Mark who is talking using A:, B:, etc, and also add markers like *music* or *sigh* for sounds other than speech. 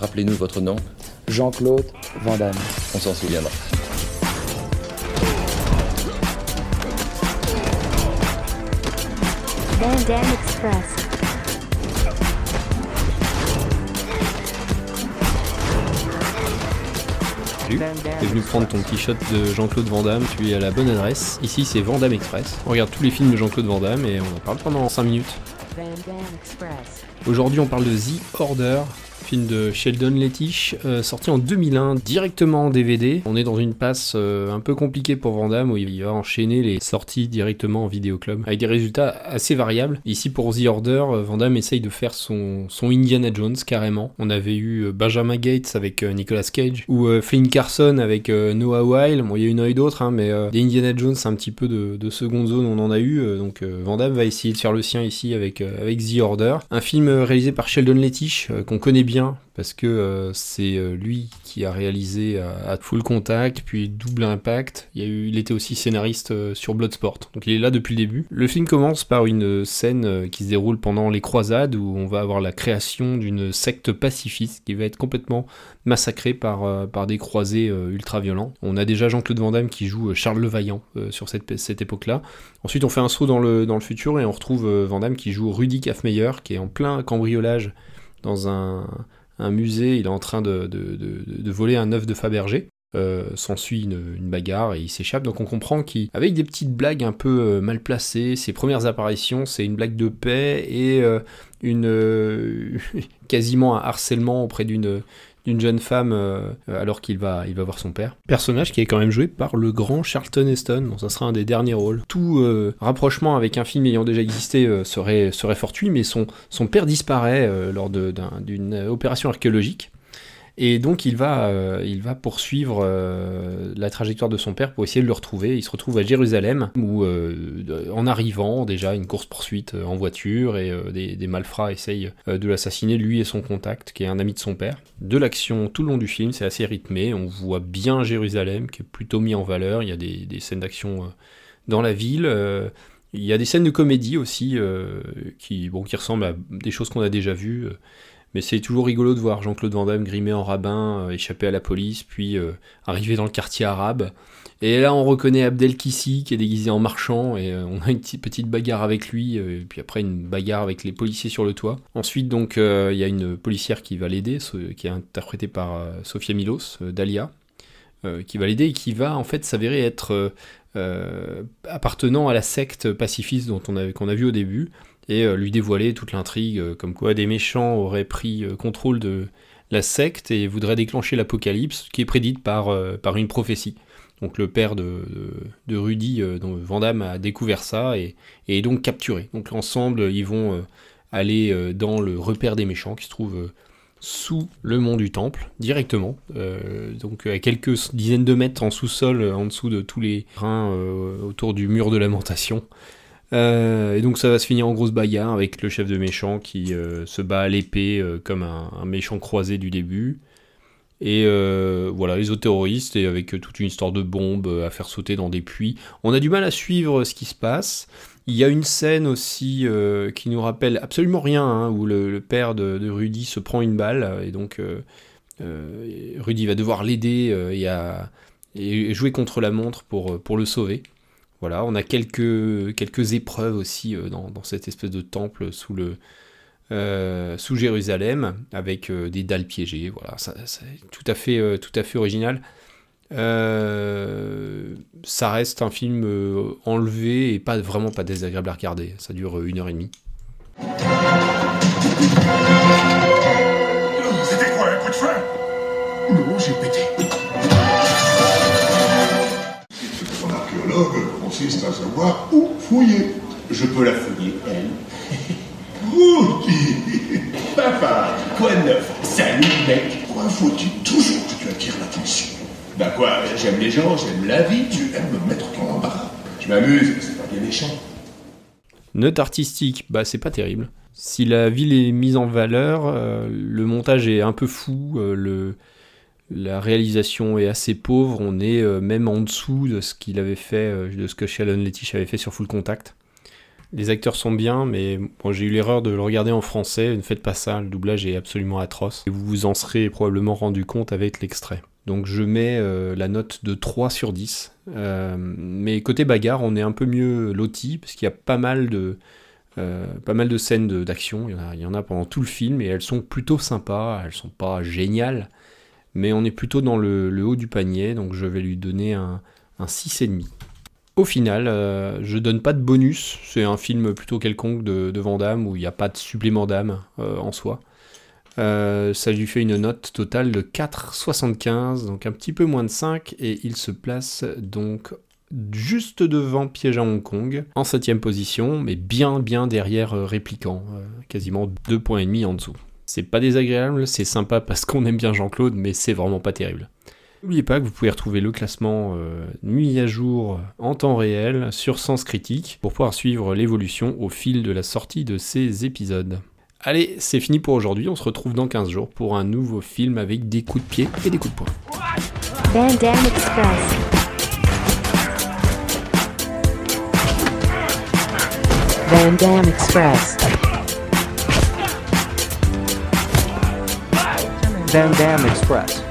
A: Rappelez-nous votre nom.
B: Jean-Claude Van Damme.
A: On s'en souviendra.
C: Van Damme Express.
D: Salut, t'es venu prendre ton petit shot de Jean-Claude Van Damme, tu es à la bonne adresse. Ici c'est Van Damme Express. On regarde tous les films de Jean-Claude Van Damme et on en parle pendant 5 minutes. Aujourd'hui on parle de The Order, film de Sheldon Lettich, euh, sorti en 2001, directement en DVD. On est dans une passe euh, un peu compliquée pour Van Damme, où il va enchaîner les sorties directement en vidéoclub, avec des résultats assez variables. Ici, pour The Order, euh, essaye de faire son, Indiana Jones, carrément. On avait eu euh, Benjamin Gates avec euh, Nicolas Cage, ou Flynn Carson avec Noah Weil. Il y a une et d'autres, hein, mais des Indiana Jones, un petit peu de, de seconde zone, on en a eu. donc Van va essayer de faire le sien ici avec, avec The Order. Un film euh, réalisé par Sheldon Lettich, euh, qu'on connaît bien, parce que euh, c'est euh, lui qui a réalisé euh, à Full Contact, puis Double Impact. Il, était aussi scénariste euh, sur Bloodsport, donc il est là depuis le début. Le film commence par une euh, scène euh, qui se déroule pendant les croisades, où on va avoir la création d'une secte pacifiste qui va être complètement massacrée par, euh, par des croisés euh, ultra violents. On a déjà Jean-Claude Van Damme qui joue euh, Charles le Vaillant euh, sur cette, cette époque-là. Ensuite, on fait un saut dans le, dans le futur et on retrouve euh, Van Damme qui joue Rudy Kaffmeyer, qui est en plein cambriolage dans un, un musée. Il est en train de, de- de- voler un œuf de Fabergé. Euh, S'ensuit une, une bagarre et il s'échappe. Donc on comprend qu'avec des petites blagues un peu euh, mal placées, ses premières apparitions, c'est une blague de paix et euh, une euh, *laughs* quasiment un harcèlement auprès d'une d'une jeune femme euh, alors qu'il va, il va voir son père. Personnage qui est quand même joué par le grand Charlton Heston, donc ça sera un des derniers rôles. Tout euh, rapprochement avec un film ayant déjà existé euh, serait, serait fortuit, mais son, père disparaît lors d'une opération archéologique. Et donc il va, euh, il va poursuivre euh, la trajectoire de son père pour essayer de le retrouver. Il se retrouve à Jérusalem où, euh, en arrivant, déjà une course poursuite en voiture et des, malfrats essayent de l'assassiner, lui et son contact, qui est un ami de son père. De l'action tout le long du film, c'est assez rythmé. On voit bien Jérusalem qui est plutôt mis en valeur. Il y a des, scènes d'action dans la ville. il y a des scènes de comédie aussi qui, bon, qui ressemblent à des choses qu'on a déjà vues. Mais c'est toujours rigolo de voir Jean-Claude Van Damme grimé en rabbin, euh, échapper à la police, puis euh, arriver dans le quartier arabe. Et là, on reconnaît Abdel Kissi qui est déguisé en marchand, et euh, on a une petite, bagarre avec lui, et puis après une bagarre avec les policiers sur le toit. Ensuite, donc, il y a une policière qui va l'aider, qui est interprétée par Sofia Milos, Dalia, qui va l'aider et qui va en fait s'avérer être appartenant à la secte pacifiste dont on qu'on a vu au début et euh, lui dévoiler toute l'intrigue, euh, comme quoi des méchants auraient pris euh, contrôle de la secte et voudraient déclencher l'apocalypse, qui est prédite par, par une prophétie. Donc le père de, Rudy, dont Vandamme a découvert ça et, est donc capturé. Donc ensemble, ils vont aller dans le repère des méchants qui se trouve sous le mont du temple, directement. Donc à quelques dizaines de mètres en sous-sol, en dessous de tous les reins autour du mur de lamentation. Euh, et donc ça va se finir en grosse bagarre avec le chef de méchant qui euh, se bat à l'épée euh, comme un, méchant croisé du début. Et voilà, les autres terroristes, et avec toute une histoire de bombes à faire sauter dans des puits. On a du mal à suivre ce qui se passe. Il y a une scène aussi qui nous rappelle absolument rien, hein, où le, père de, Rudy se prend une balle, et donc Rudy va devoir l'aider et, et jouer contre la montre pour, pour le sauver. Voilà, on a quelques, épreuves aussi euh, dans, dans cette espèce de temple sous, euh, Jérusalem, avec euh, des dalles piégées. Voilà, c'est tout à fait, original. Ça reste un film enlevé et pas vraiment pas désagréable à regarder. Ça dure une heure et demie.
E: Je peux la fouiller, elle.
F: Rudy
E: Papa, quoi de neuf? Salut, mec
F: Pourquoi faut-il toujours que tu attires l'attention?
E: Bah quoi, j'aime les gens, j'aime la vie.
F: Tu aimes me mettre dans l'embarras.
E: Je m'amuse, mais c'est pas bien méchant.
D: Note artistique, bah c'est pas terrible. Si la ville est mise en valeur, euh, le montage est un peu fou, euh, la réalisation est assez pauvre, on est euh, même en dessous de ce qu'il avait fait, de ce que Sheldon Lettich avait fait sur Full Contact. Les acteurs sont bien, mais j'ai eu l'erreur de le regarder en français. Ne faites pas ça, le doublage est absolument atroce. Et vous vous en serez probablement rendu compte avec l'extrait. Donc je mets euh, la note de 3 sur 10. Euh, mais côté bagarre, on est un peu mieux loti, parce qu'il y a pas mal de, euh, pas mal de scènes d'action. Il, y en a- pendant tout le film, et elles sont plutôt sympas. Elles sont pas géniales, mais on est plutôt dans le, le haut du panier, donc je vais lui donner un, un 6,5. Au final, euh, je donne pas de bonus. C'est un film plutôt quelconque de, de où il n'y a pas de supplément d'âme euh, en soi. Euh, ça lui fait une note totale de 4,75, donc un petit peu moins de 5, et il se place donc juste devant Piège à Hong Kong, en 7ème position, mais bien bien derrière euh, Répliquant, quasiment 2 points et demi en dessous. C'est pas désagréable, c'est sympa parce qu'on aime bien Jean-Claude, mais c'est vraiment pas terrible. N'oubliez pas que vous pouvez retrouver le classement euh, nuit à jour en temps réel sur Sens Critique pour pouvoir suivre l'évolution au fil de la sortie de ces épisodes. Allez, c'est fini pour aujourd'hui, on se retrouve dans 15 jours pour un nouveau film avec des coups de pied et des coups de poing.
C: Van Damme Express. Van Damme Express.
A: Van Damme Express.